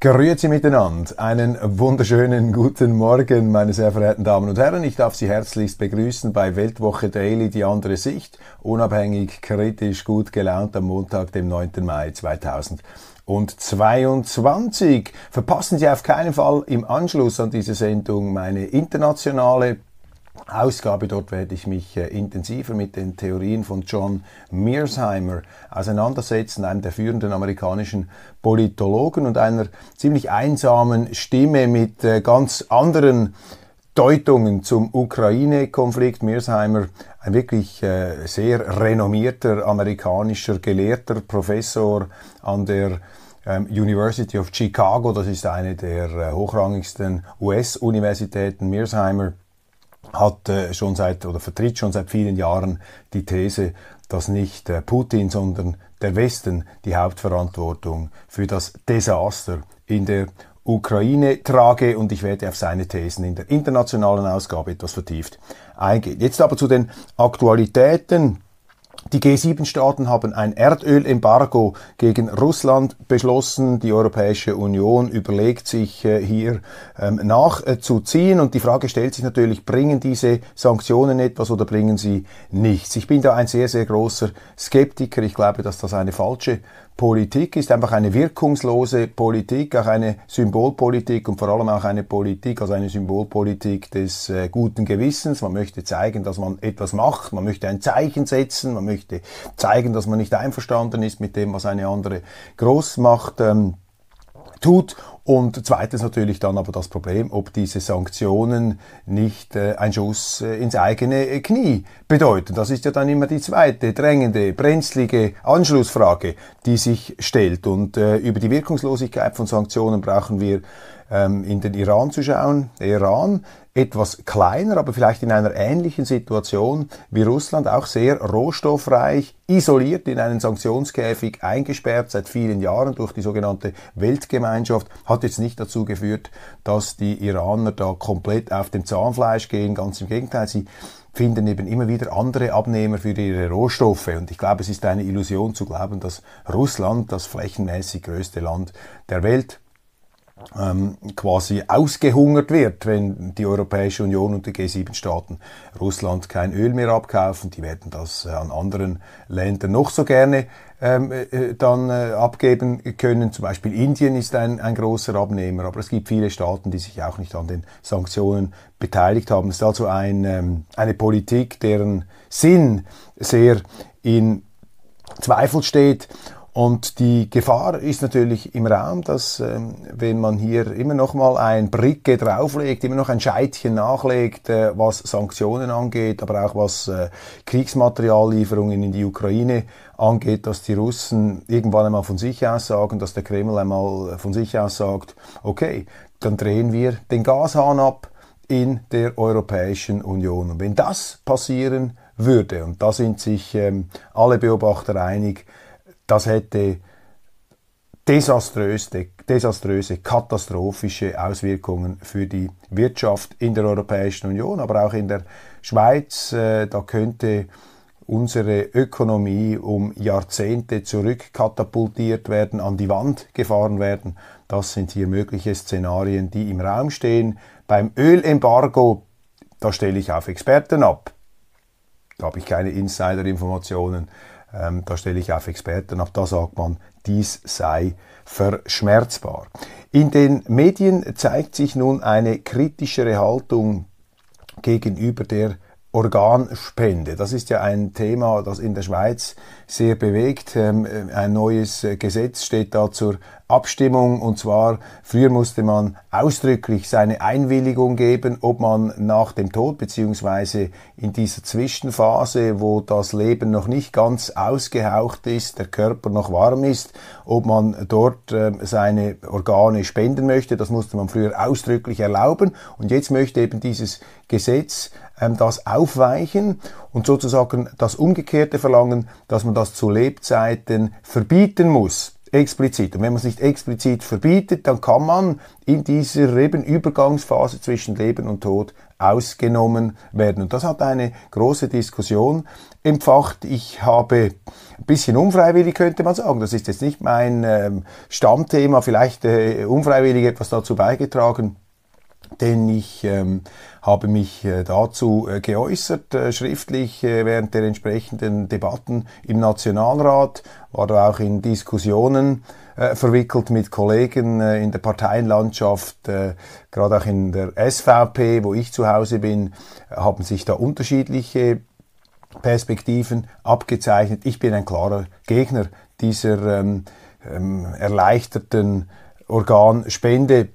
Grüezi miteinander. Einen wunderschönen guten Morgen, meine sehr verehrten Damen und Herren. Ich darf Sie herzlichst begrüßen bei Weltwoche Daily, die andere Sicht. Unabhängig, kritisch, gut gelaunt am Montag, dem 9. Mai 2022. Verpassen Sie auf keinen Fall im Anschluss an diese Sendung meine internationale Ausgabe. Dort werde ich mich äh, intensiver mit den Theorien von John Mearsheimer auseinandersetzen, einem der führenden amerikanischen Politologen und einer ziemlich einsamen Stimme mit äh, ganz anderen Deutungen zum Ukraine-Konflikt. Mearsheimer, ein wirklich äh, sehr renommierter amerikanischer Gelehrter, Professor an der ähm, University of Chicago, das ist eine der hochrangigsten US-Universitäten. Mearsheimer hat äh, schon seit oder vertritt schon seit vielen Jahren die These, dass nicht äh, Putin, sondern der Westen die Hauptverantwortung für das Desaster in der Ukraine trage und ich werde auf seine Thesen in der internationalen Ausgabe etwas vertieft eingehen. Jetzt aber zu den Aktualitäten die G7-Staaten haben ein Erdölembargo gegen Russland beschlossen. Die Europäische Union überlegt sich äh, hier ähm, nachzuziehen. Und die Frage stellt sich natürlich, bringen diese Sanktionen etwas oder bringen sie nichts? Ich bin da ein sehr, sehr großer Skeptiker. Ich glaube, dass das eine falsche Politik ist einfach eine wirkungslose Politik, auch eine Symbolpolitik und vor allem auch eine Politik, also eine Symbolpolitik des äh, guten Gewissens. Man möchte zeigen, dass man etwas macht, man möchte ein Zeichen setzen, man möchte zeigen, dass man nicht einverstanden ist mit dem, was eine andere Großmacht ähm, tut. Und zweitens natürlich dann aber das Problem, ob diese Sanktionen nicht äh, ein Schuss äh, ins eigene äh, Knie bedeuten. Das ist ja dann immer die zweite drängende, brenzlige Anschlussfrage, die sich stellt. Und äh, über die Wirkungslosigkeit von Sanktionen brauchen wir ähm, in den Iran zu schauen. Der Iran etwas kleiner, aber vielleicht in einer ähnlichen Situation wie Russland, auch sehr rohstoffreich, isoliert in einen Sanktionskäfig eingesperrt seit vielen Jahren durch die sogenannte Weltgemeinschaft, hat jetzt nicht dazu geführt, dass die Iraner da komplett auf dem Zahnfleisch gehen, ganz im Gegenteil, sie finden eben immer wieder andere Abnehmer für ihre Rohstoffe. Und ich glaube, es ist eine Illusion zu glauben, dass Russland, das flächenmäßig größte Land der Welt, ähm, quasi ausgehungert wird, wenn die Europäische Union und die G7-Staaten Russland kein Öl mehr abkaufen. Die werden das äh, an anderen Ländern noch so gerne ähm, äh, äh, dann äh, abgeben können. Zum Beispiel Indien ist ein, ein großer Abnehmer, aber es gibt viele Staaten, die sich auch nicht an den Sanktionen beteiligt haben. Es ist also ein, ähm, eine Politik, deren Sinn sehr in Zweifel steht und die Gefahr ist natürlich im Raum, dass ähm, wenn man hier immer noch mal ein Bricke drauflegt, immer noch ein Scheitchen nachlegt, äh, was Sanktionen angeht, aber auch was äh, Kriegsmateriallieferungen in die Ukraine angeht, dass die Russen irgendwann einmal von sich aus sagen, dass der Kreml einmal von sich aus sagt, okay, dann drehen wir den Gashahn ab in der Europäischen Union. Und wenn das passieren würde, und da sind sich ähm, alle Beobachter einig, das hätte desaströse, desaströse, katastrophische Auswirkungen für die Wirtschaft in der Europäischen Union, aber auch in der Schweiz. Äh, da könnte unsere Ökonomie um Jahrzehnte zurückkatapultiert werden, an die Wand gefahren werden. Das sind hier mögliche Szenarien, die im Raum stehen. Beim Ölembargo, da stelle ich auf Experten ab. Da habe ich keine Insider-Informationen. Ähm, da stelle ich auf Experten ab, da sagt man, dies sei verschmerzbar. In den Medien zeigt sich nun eine kritischere Haltung gegenüber der Organspende. Das ist ja ein Thema, das in der Schweiz sehr bewegt. Ähm, ein neues Gesetz steht da zur Abstimmung und zwar früher musste man ausdrücklich seine Einwilligung geben, ob man nach dem Tod beziehungsweise in dieser Zwischenphase, wo das Leben noch nicht ganz ausgehaucht ist, der Körper noch warm ist, ob man dort äh, seine Organe spenden möchte. Das musste man früher ausdrücklich erlauben und jetzt möchte eben dieses Gesetz ähm, das aufweichen und sozusagen das Umgekehrte verlangen, dass man das zu Lebzeiten verbieten muss explizit. Und wenn man es nicht explizit verbietet, dann kann man in dieser eben Übergangsphase zwischen Leben und Tod ausgenommen werden. Und das hat eine große Diskussion empfacht. Ich habe ein bisschen unfreiwillig, könnte man sagen. Das ist jetzt nicht mein ähm, Stammthema, vielleicht äh, unfreiwillig etwas dazu beigetragen, denn ich ähm, habe mich äh, dazu äh, geäußert, äh, schriftlich während der entsprechenden Debatten im Nationalrat, war da auch in Diskussionen verwickelt mit Kollegen in der Parteienlandschaft, gerade auch in der SVP, wo ich zu Hause bin, haben sich da unterschiedliche Perspektiven abgezeichnet. Ich bin ein klarer Gegner dieser ähm, ähm, erleichterten Organspende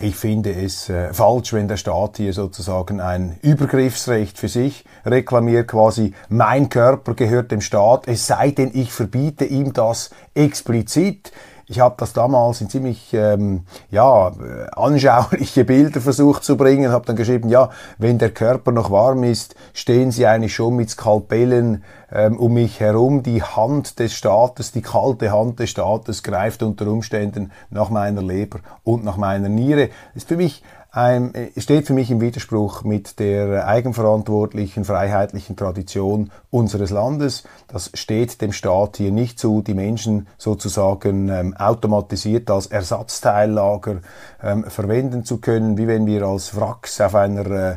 ich finde es äh, falsch, wenn der Staat hier sozusagen ein Übergriffsrecht für sich reklamiert, quasi mein Körper gehört dem Staat, es sei denn, ich verbiete ihm das explizit. Ich habe das damals in ziemlich ähm, ja, anschauliche Bilder versucht zu bringen, habe dann geschrieben, ja, wenn der Körper noch warm ist, stehen Sie eigentlich schon mit Skalpellen ähm, um mich herum. Die Hand des Staates, die kalte Hand des Staates greift unter Umständen nach meiner Leber und nach meiner Niere. Das ist für mich ein, steht für mich im Widerspruch mit der eigenverantwortlichen, freiheitlichen Tradition unseres Landes. Das steht dem Staat hier nicht zu, die Menschen sozusagen ähm, automatisiert als Ersatzteillager ähm, verwenden zu können, wie wenn wir als Wracks auf einer äh,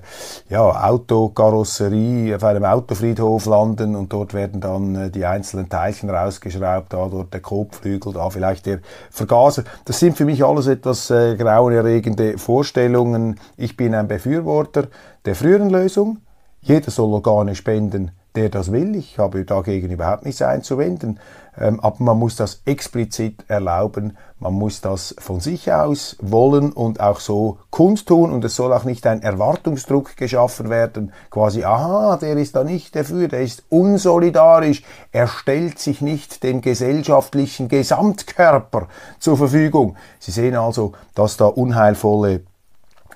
ja, Autokarosserie, auf einem Autofriedhof landen und dort werden dann äh, die einzelnen Teilchen rausgeschraubt, da dort der Kotflügel, da vielleicht der Vergaser. Das sind für mich alles etwas äh, grauenerregende Vorstellungen. Ich bin ein Befürworter der früheren Lösung. Jeder soll Organe spenden, der das will. Ich habe dagegen überhaupt nichts einzuwenden. Ähm, aber man muss das explizit erlauben. Man muss das von sich aus wollen und auch so kundtun. Und es soll auch nicht ein Erwartungsdruck geschaffen werden. Quasi, aha, der ist da nicht dafür, der ist unsolidarisch. Er stellt sich nicht dem gesellschaftlichen Gesamtkörper zur Verfügung. Sie sehen also, dass da unheilvolle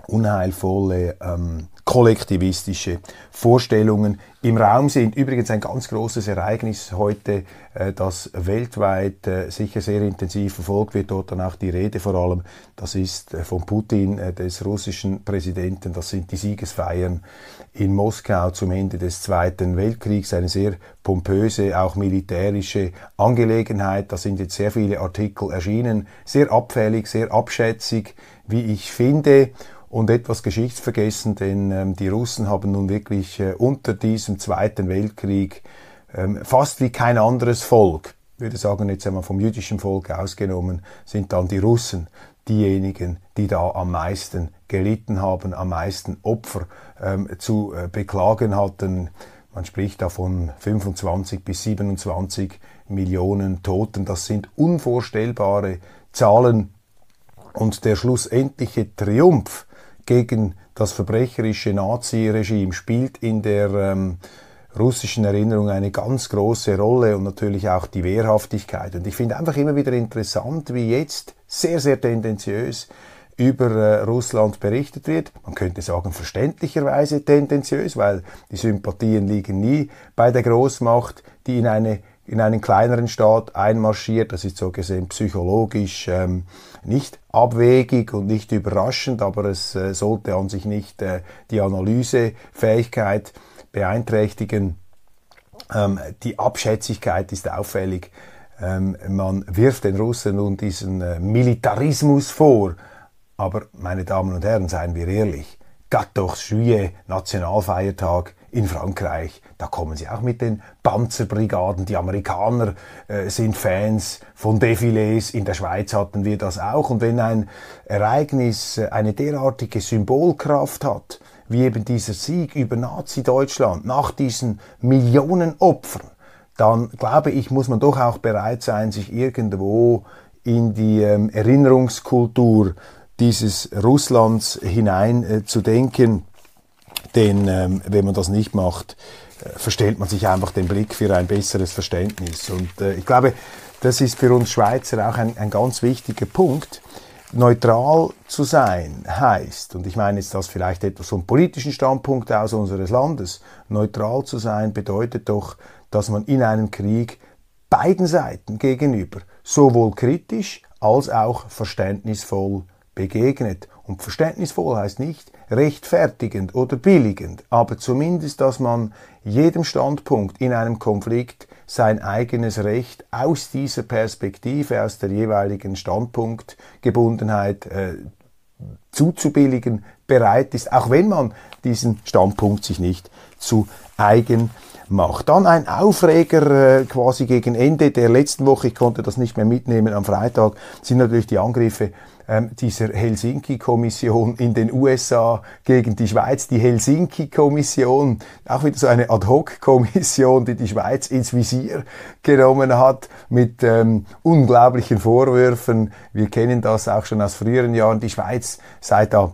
unheilvolle ähm, kollektivistische Vorstellungen im Raum sind. Übrigens ein ganz großes Ereignis heute, äh, das weltweit äh, sicher sehr intensiv verfolgt wird, dort dann auch die Rede vor allem, das ist äh, von Putin, des russischen Präsidenten, das sind die Siegesfeiern in Moskau zum Ende des Zweiten Weltkriegs, eine sehr pompöse, auch militärische Angelegenheit. Da sind jetzt sehr viele Artikel erschienen, sehr abfällig, sehr abschätzig, wie ich finde und etwas geschichtsvergessen, denn ähm, die Russen haben nun wirklich äh, unter diesem Zweiten Weltkrieg ähm, fast wie kein anderes Volk, würde sagen jetzt einmal vom jüdischen Volk ausgenommen, sind dann die Russen diejenigen, die da am meisten gelitten haben, am meisten Opfer ähm, zu äh, beklagen hatten. Man spricht da von 25 bis 27 Millionen Toten. Das sind unvorstellbare Zahlen. Und der schlussendliche Triumph gegen das verbrecherische Nazi-Regime spielt in der ähm, russischen Erinnerung eine ganz große Rolle und natürlich auch die Wehrhaftigkeit. Und ich finde einfach immer wieder interessant, wie jetzt sehr, sehr tendenziös über äh, Russland berichtet wird. Man könnte sagen verständlicherweise tendenziös, weil die Sympathien liegen nie bei der Großmacht, die in eine in einen kleineren Staat einmarschiert. Das ist so gesehen psychologisch ähm, nicht abwegig und nicht überraschend, aber es äh, sollte an sich nicht äh, die Analysefähigkeit beeinträchtigen. Ähm, die Abschätzigkeit ist auffällig. Ähm, man wirft den Russen nun diesen äh, Militarismus vor. Aber meine Damen und Herren, seien wir ehrlich, 14 Juillet, Nationalfeiertag in Frankreich, da kommen sie auch mit den Panzerbrigaden. Die Amerikaner äh, sind Fans von Defilés. In der Schweiz hatten wir das auch. Und wenn ein Ereignis äh, eine derartige Symbolkraft hat, wie eben dieser Sieg über Nazi-Deutschland nach diesen Millionen Opfern, dann glaube ich, muss man doch auch bereit sein, sich irgendwo in die ähm, Erinnerungskultur dieses Russlands hinein äh. Denn ähm, wenn man das nicht macht, verstellt man sich einfach den Blick für ein besseres Verständnis. Und äh, ich glaube, das ist für uns Schweizer auch ein, ein ganz wichtiger Punkt. Neutral zu sein heißt, und ich meine jetzt das vielleicht etwas vom politischen Standpunkt aus unseres Landes, neutral zu sein bedeutet doch, dass man in einem Krieg beiden Seiten gegenüber sowohl kritisch als auch verständnisvoll begegnet. Und verständnisvoll heißt nicht rechtfertigend oder billigend, aber zumindest, dass man jedem Standpunkt in einem Konflikt sein eigenes Recht aus dieser Perspektive, aus der jeweiligen Standpunktgebundenheit äh, zuzubilligen bereit ist, auch wenn man diesen Standpunkt sich nicht zu eigen macht. Dann ein Aufreger äh, quasi gegen Ende der letzten Woche, ich konnte das nicht mehr mitnehmen am Freitag, sind natürlich die Angriffe ähm, dieser Helsinki-Kommission in den USA gegen die Schweiz. Die Helsinki-Kommission, auch wieder so eine Ad-Hoc-Kommission, die die Schweiz ins Visier genommen hat mit ähm, unglaublichen Vorwürfen. Wir kennen das auch schon aus früheren Jahren. Die Schweiz sei da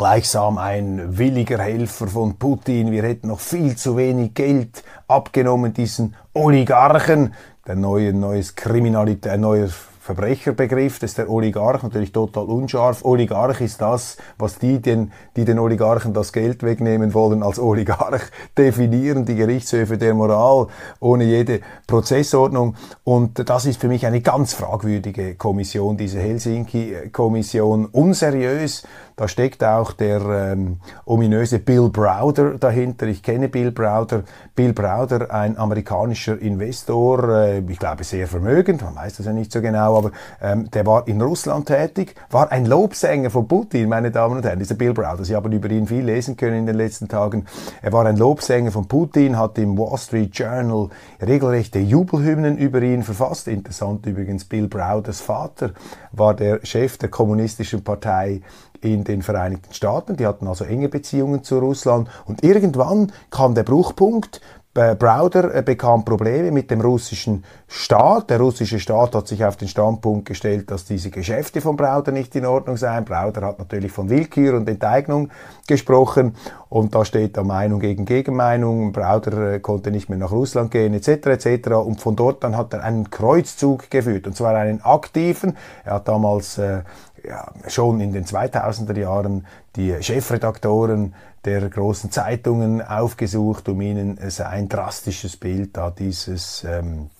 gleichsam ein williger Helfer von Putin. Wir hätten noch viel zu wenig Geld abgenommen diesen Oligarchen. Der neue, neues Kriminalität, ein neuer Verbrecherbegriff, das ist der Oligarch, natürlich total unscharf. Oligarch ist das, was die, den, die den Oligarchen das Geld wegnehmen wollen, als Oligarch definieren, die Gerichtshöfe der Moral, ohne jede Prozessordnung. Und das ist für mich eine ganz fragwürdige Kommission, diese Helsinki-Kommission, unseriös. Da steckt auch der ähm, ominöse Bill Browder dahinter. Ich kenne Bill Browder. Bill Browder, ein amerikanischer Investor, äh, ich glaube sehr vermögend, man weiß das ja nicht so genau, aber ähm, der war in Russland tätig, war ein Lobsänger von Putin, meine Damen und Herren, dieser Bill Browder. Sie haben über ihn viel lesen können in den letzten Tagen. Er war ein Lobsänger von Putin, hat im Wall Street Journal regelrechte Jubelhymnen über ihn verfasst. Interessant übrigens, Bill Browders Vater war der Chef der kommunistischen Partei in den Vereinigten Staaten. Die hatten also enge Beziehungen zu Russland. Und irgendwann kam der Bruchpunkt. Äh, Browder äh, bekam Probleme mit dem russischen Staat. Der russische Staat hat sich auf den Standpunkt gestellt, dass diese Geschäfte von Browder nicht in Ordnung seien. Browder hat natürlich von Willkür und Enteignung gesprochen und da steht da Meinung gegen Gegenmeinung. Browder äh, konnte nicht mehr nach Russland gehen etc. etc. Und von dort dann hat er einen Kreuzzug geführt und zwar einen aktiven. Er hat damals äh, ja, schon in den 2000er Jahren die Chefredaktoren der großen Zeitungen aufgesucht, um ihnen ein drastisches Bild da dieses ähm,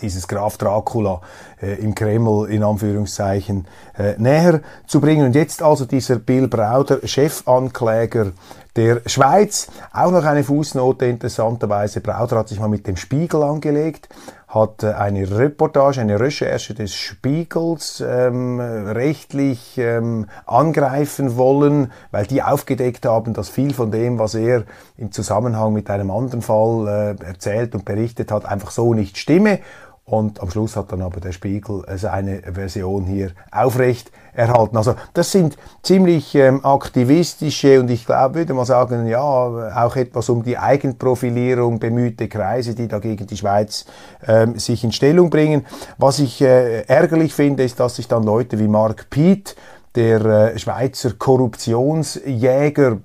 dieses Graf Dracula äh, im Kreml in Anführungszeichen äh, näher zu bringen. Und jetzt also dieser Bill Browder, Chefankläger der Schweiz. Auch noch eine Fußnote interessanterweise. Browder hat sich mal mit dem Spiegel angelegt hat äh, eine Reportage, eine Recherche des Spiegels ähm, rechtlich ähm, angreifen wollen, weil die aufgedeckt haben, dass viel von dem, was er im Zusammenhang mit einem anderen Fall äh, erzählt und berichtet hat, einfach so nicht stimme. Und am Schluss hat dann aber der Spiegel seine Version hier aufrecht erhalten. Also das sind ziemlich ähm, aktivistische und ich glaube, würde mal sagen, ja, auch etwas um die Eigenprofilierung bemühte Kreise, die da gegen die Schweiz ähm, sich in Stellung bringen. Was ich äh, ärgerlich finde, ist, dass sich dann Leute wie Mark Piet, der äh, Schweizer Korruptionsjäger,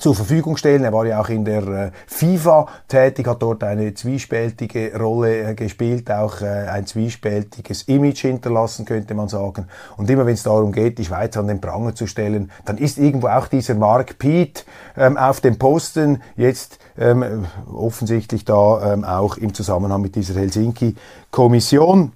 zur Verfügung stellen. Er war ja auch in der äh, FIFA tätig, hat dort eine zwiespältige Rolle äh, gespielt, auch äh, ein zwiespältiges Image hinterlassen, könnte man sagen. Und immer wenn es darum geht, die Schweiz an den Pranger zu stellen, dann ist irgendwo auch dieser Mark Piet ähm, auf dem Posten, jetzt ähm, offensichtlich da ähm, auch im Zusammenhang mit dieser Helsinki-Kommission.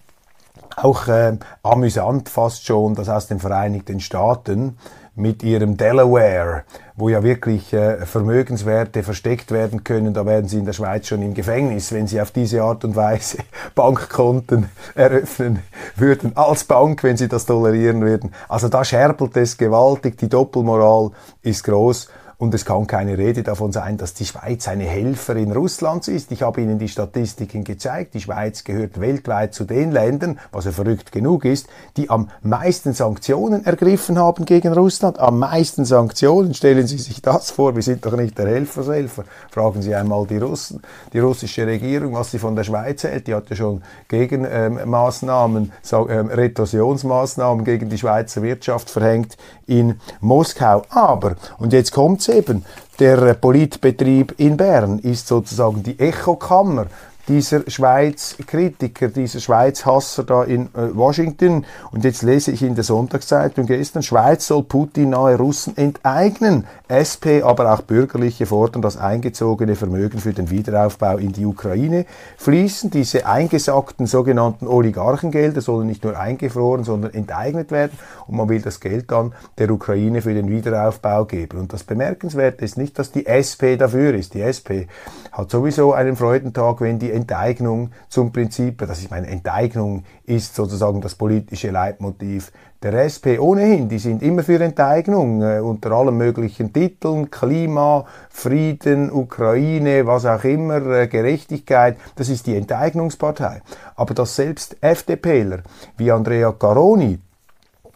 Auch äh, amüsant fast schon, dass aus den Vereinigten Staaten mit ihrem Delaware, wo ja wirklich äh, Vermögenswerte versteckt werden können. Da werden sie in der Schweiz schon im Gefängnis, wenn sie auf diese Art und Weise Bankkonten eröffnen würden, als Bank, wenn sie das tolerieren würden. Also da scherbelt es gewaltig, die Doppelmoral ist groß. Und es kann keine Rede davon sein, dass die Schweiz eine Helferin Russlands ist. Ich habe Ihnen die Statistiken gezeigt. Die Schweiz gehört weltweit zu den Ländern, was ja verrückt genug ist, die am meisten Sanktionen ergriffen haben gegen Russland. Am meisten Sanktionen. Stellen Sie sich das vor. Wir sind doch nicht der Helfershelfer. Fragen Sie einmal die Russen, die russische Regierung, was sie von der Schweiz hält. Die hat ja schon Gegenmaßnahmen, ähm, ähm, Retorsionsmaßnahmen gegen die Schweizer Wirtschaft verhängt in Moskau. Aber, und jetzt kommt es eben, der Politbetrieb in Bern ist sozusagen die Echokammer dieser Schweiz-Kritiker, dieser Schweiz-Hasser da in äh, Washington. Und jetzt lese ich in der Sonntagszeitung gestern, Schweiz soll Putin nahe Russen enteignen. SP, aber auch Bürgerliche fordern, dass eingezogene Vermögen für den Wiederaufbau in die Ukraine fließen. Diese eingesackten sogenannten Oligarchengelder sollen nicht nur eingefroren, sondern enteignet werden. Und man will das Geld dann der Ukraine für den Wiederaufbau geben. Und das Bemerkenswerte ist nicht, dass die SP dafür ist. Die SP hat sowieso einen Freudentag, wenn die Enteignung zum Prinzip, das ich meine, Enteignung ist sozusagen das politische Leitmotiv der SP ohnehin, die sind immer für Enteignung, äh, unter allen möglichen Titeln, Klima, Frieden, Ukraine, was auch immer, äh, Gerechtigkeit, das ist die Enteignungspartei. Aber dass selbst FDPler wie Andrea Caroni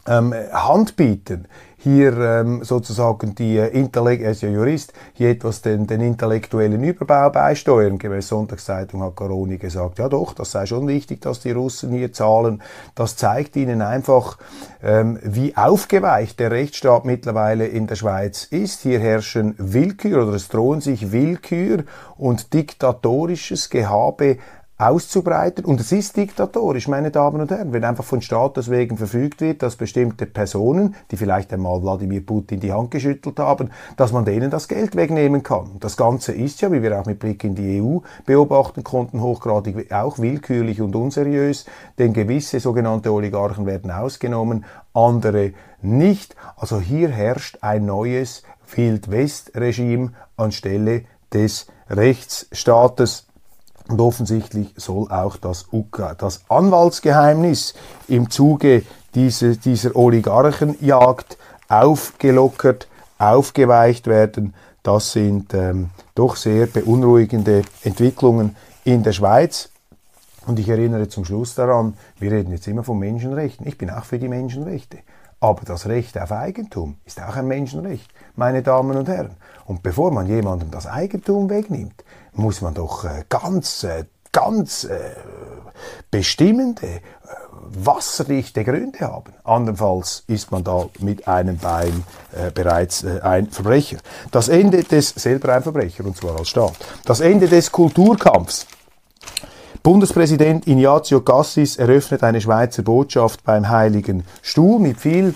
ähm, Hand bieten, hier ähm, sozusagen die äh, Intellekt, er ist ja Jurist, hier etwas den, den intellektuellen Überbau beisteuern. Gemäß Sonntagszeitung hat Caroni gesagt, ja doch, das sei schon wichtig, dass die Russen hier zahlen. Das zeigt ihnen einfach, ähm, wie aufgeweicht der Rechtsstaat mittlerweile in der Schweiz ist. Hier herrschen Willkür oder es drohen sich Willkür und diktatorisches Gehabe auszubreiten. Und es ist diktatorisch, meine Damen und Herren, wenn einfach von Status wegen verfügt wird, dass bestimmte Personen, die vielleicht einmal Wladimir Putin die Hand geschüttelt haben, dass man denen das Geld wegnehmen kann. Das Ganze ist ja, wie wir auch mit Blick in die EU beobachten konnten, hochgradig auch willkürlich und unseriös, denn gewisse sogenannte Oligarchen werden ausgenommen, andere nicht. Also hier herrscht ein neues Wild-West-Regime anstelle des Rechtsstaates. Und offensichtlich soll auch das, UK, das Anwaltsgeheimnis im Zuge diese, dieser Oligarchenjagd aufgelockert, aufgeweicht werden. Das sind ähm, doch sehr beunruhigende Entwicklungen in der Schweiz. Und ich erinnere zum Schluss daran, wir reden jetzt immer von Menschenrechten. Ich bin auch für die Menschenrechte. Aber das Recht auf Eigentum ist auch ein Menschenrecht, meine Damen und Herren. Und bevor man jemandem das Eigentum wegnimmt, muss man doch äh, ganz, äh, ganz äh, bestimmende, wasserdichte Gründe haben. Andernfalls ist man da mit einem Bein bereits ein Verbrecher. Das Ende des, selber ein Verbrecher, und zwar als Staat. Das Ende des Kulturkampfs. Bundespräsident Ignazio Cassis eröffnet eine Schweizer Botschaft beim Heiligen Stuhl mit viel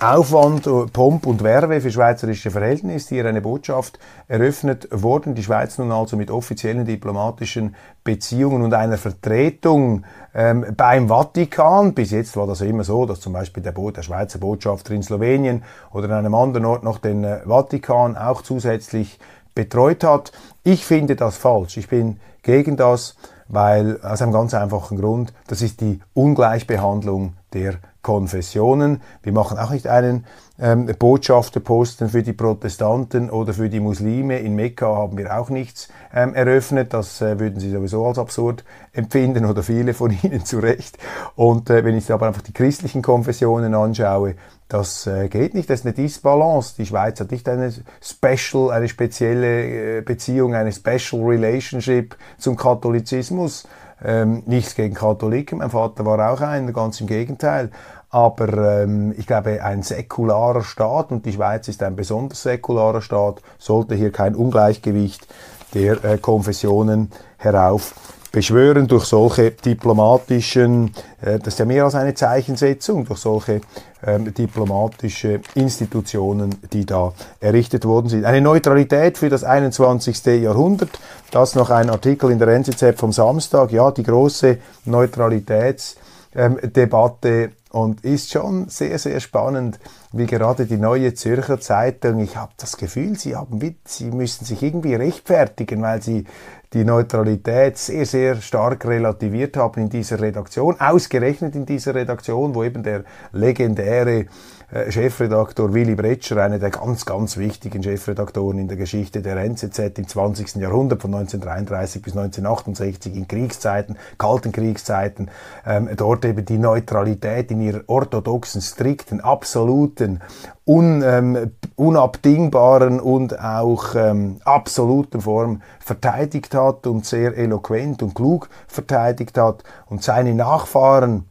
Aufwand, Pomp und Werbe für schweizerische Verhältnisse. Hier eine Botschaft eröffnet worden. Die Schweiz nun also mit offiziellen diplomatischen Beziehungen und einer Vertretung ähm, beim Vatikan. Bis jetzt war das immer so, dass zum Beispiel der, Bo der Schweizer Botschafter in Slowenien oder an einem anderen Ort noch den äh, Vatikan auch zusätzlich betreut hat. Ich finde das falsch. Ich bin gegen das, weil aus einem ganz einfachen Grund, das ist die Ungleichbehandlung der Konfessionen. Wir machen auch nicht einen ähm, Botschafterposten für die Protestanten oder für die Muslime. In Mekka haben wir auch nichts ähm, eröffnet. Das äh, würden Sie sowieso als absurd empfinden oder viele von Ihnen zu Recht. Und äh, wenn ich aber einfach die christlichen Konfessionen anschaue, das äh, geht nicht. Das ist eine Disbalance. Die Schweiz hat nicht eine special, eine spezielle äh, Beziehung, eine special relationship zum Katholizismus. Ähm, nichts gegen Katholiken. Mein Vater war auch einer, ganz im Gegenteil. aber ähm, ich glaube, ein säkularer Staat, und die Schweiz ist ein besonders säkularer Staat, sollte hier kein Ungleichgewicht der äh, Konfessionen herauf beschwören durch solche diplomatischen, äh, das ist ja mehr als eine Zeichensetzung, durch solche ähm, diplomatische Institutionen, die da errichtet worden sind. Eine Neutralität für das 21. Jahrhundert, das noch ein Artikel in der NZZ vom Samstag, ja, die große Neutralitätsdebatte ähm, und ist schon sehr, sehr spannend, wie gerade die neue Zürcher Zeitung, ich habe das Gefühl, sie haben, sie müssen sich irgendwie rechtfertigen, weil sie die Neutralität sehr, sehr stark relativiert haben in dieser Redaktion, ausgerechnet in dieser Redaktion, wo eben der legendäre Chefredaktor Willy Bretscher, einer der ganz, ganz wichtigen Chefredaktoren in der Geschichte der NZZ im 20. Jahrhundert, von 1933 bis 1968 in Kriegszeiten, kalten Kriegszeiten, ähm, dort eben die Neutralität in ihrer orthodoxen, strikten, absoluten, un, ähm, unabdingbaren und auch ähm, absoluten Form verteidigt hat und sehr eloquent und klug verteidigt hat und seine Nachfahren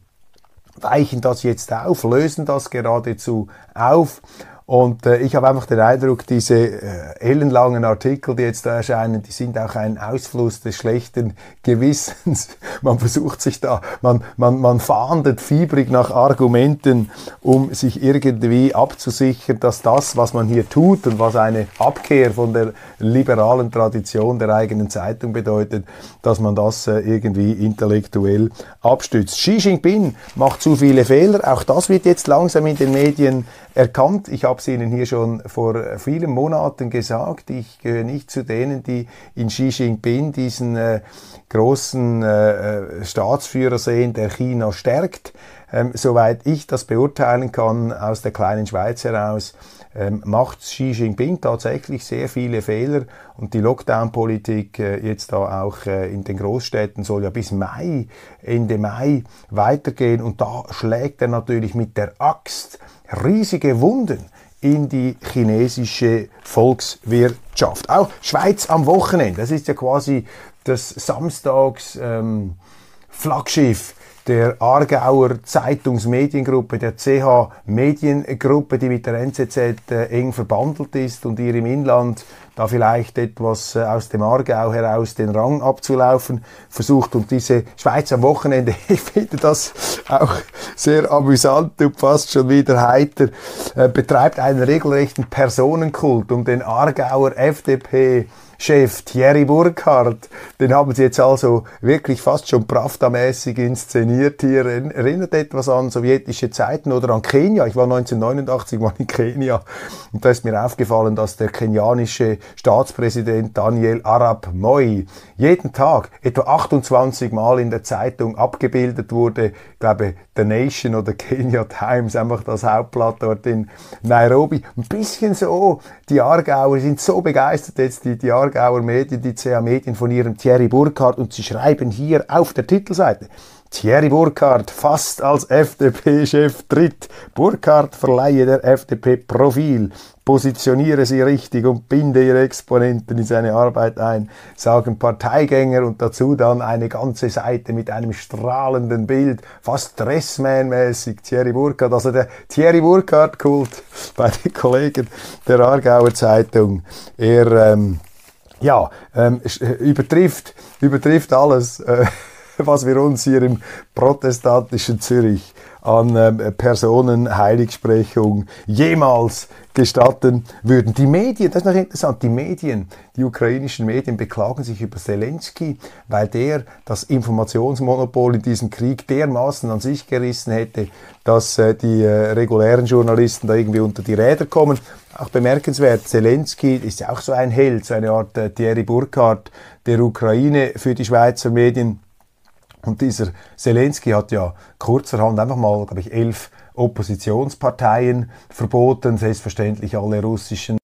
weichen das jetzt auf, lösen das geradezu auf und äh, ich habe einfach den Eindruck, diese äh, ellenlangen Artikel, die jetzt da erscheinen, die sind auch ein Ausfluss des schlechten Gewissens. Man versucht sich da, man, man, man fahndet fiebrig nach Argumenten, um sich irgendwie abzusichern, dass das, was man hier tut und was eine Abkehr von der liberalen Tradition der eigenen Zeitung bedeutet, dass man das äh, irgendwie intellektuell abstützt. Xi Jinping macht zu viele Fehler, auch das wird jetzt langsam in den Medien erkannt. Ich habe es Ihnen hier schon vor vielen Monaten gesagt. Ich gehöre nicht zu denen, die in Xi Jinping diesen äh, großen äh, äh, Staatsführer sehen, der China stärkt. Ähm, soweit ich das beurteilen kann aus der kleinen Schweiz heraus, ähm, macht Xi Jinping tatsächlich sehr viele Fehler und die Lockdown-Politik äh, jetzt da auch äh, in den Großstädten soll ja bis Mai, Ende Mai weitergehen und da schlägt er natürlich mit der Axt riesige Wunden in die chinesische Volkswirtschaft. Auch Schweiz am Wochenende, das ist ja quasi das Samstags ähm, der Aargauer Zeitungsmediengruppe, der CH Mediengruppe, die mit der NZZ äh, eng verbandelt ist und ihr im Inland da vielleicht etwas äh, aus dem Aargau heraus den Rang abzulaufen versucht. Und diese Schweiz am Wochenende, ich finde das auch sehr amüsant und fast schon wieder heiter, äh, betreibt einen regelrechten Personenkult um den Aargauer FDP Chef Thierry Burkhardt, den haben sie jetzt also wirklich fast schon Pravda-mäßig inszeniert hier. Erinnert etwas an sowjetische Zeiten oder an Kenia. Ich war 1989 mal in Kenia und da ist mir aufgefallen, dass der kenianische Staatspräsident Daniel Arab Moi jeden Tag etwa 28 Mal in der Zeitung abgebildet wurde. Ich glaube, The Nation oder Kenya Times, einfach das Hauptblatt dort in Nairobi. Ein bisschen so, die Aargauer sind so begeistert jetzt, die, die Aargauer Medien, die CA Medien von ihrem Thierry Burkhardt und sie schreiben hier auf der Titelseite, Thierry Burkhardt fast als FDP-Chef tritt. Burkhardt verleihe der FDP Profil, positioniere sie richtig und binde ihre Exponenten in seine Arbeit ein, sagen Parteigänger und dazu dann eine ganze Seite mit einem strahlenden Bild, fast Dressman-mäßig, Thierry Burkhardt, also der Thierry Burkhardt-Kult bei den Kollegen der Aargauer Zeitung. Er, ähm, ja, ähm, übertrifft, übertrifft alles. Äh, was wir uns hier im protestantischen Zürich an ähm, Personenheiligsprechung jemals gestatten würden. Die Medien, das ist noch interessant, die Medien, die ukrainischen Medien beklagen sich über Zelensky, weil der das Informationsmonopol in diesem Krieg dermaßen an sich gerissen hätte, dass äh, die äh, regulären Journalisten da irgendwie unter die Räder kommen. Auch bemerkenswert, Zelensky ist ja auch so ein Held, so eine Art äh, Thierry Burkhardt der Ukraine für die Schweizer Medien. Und dieser Zelensky hat ja kurzerhand einfach mal, glaube ich, elf Oppositionsparteien verboten, selbstverständlich alle russischen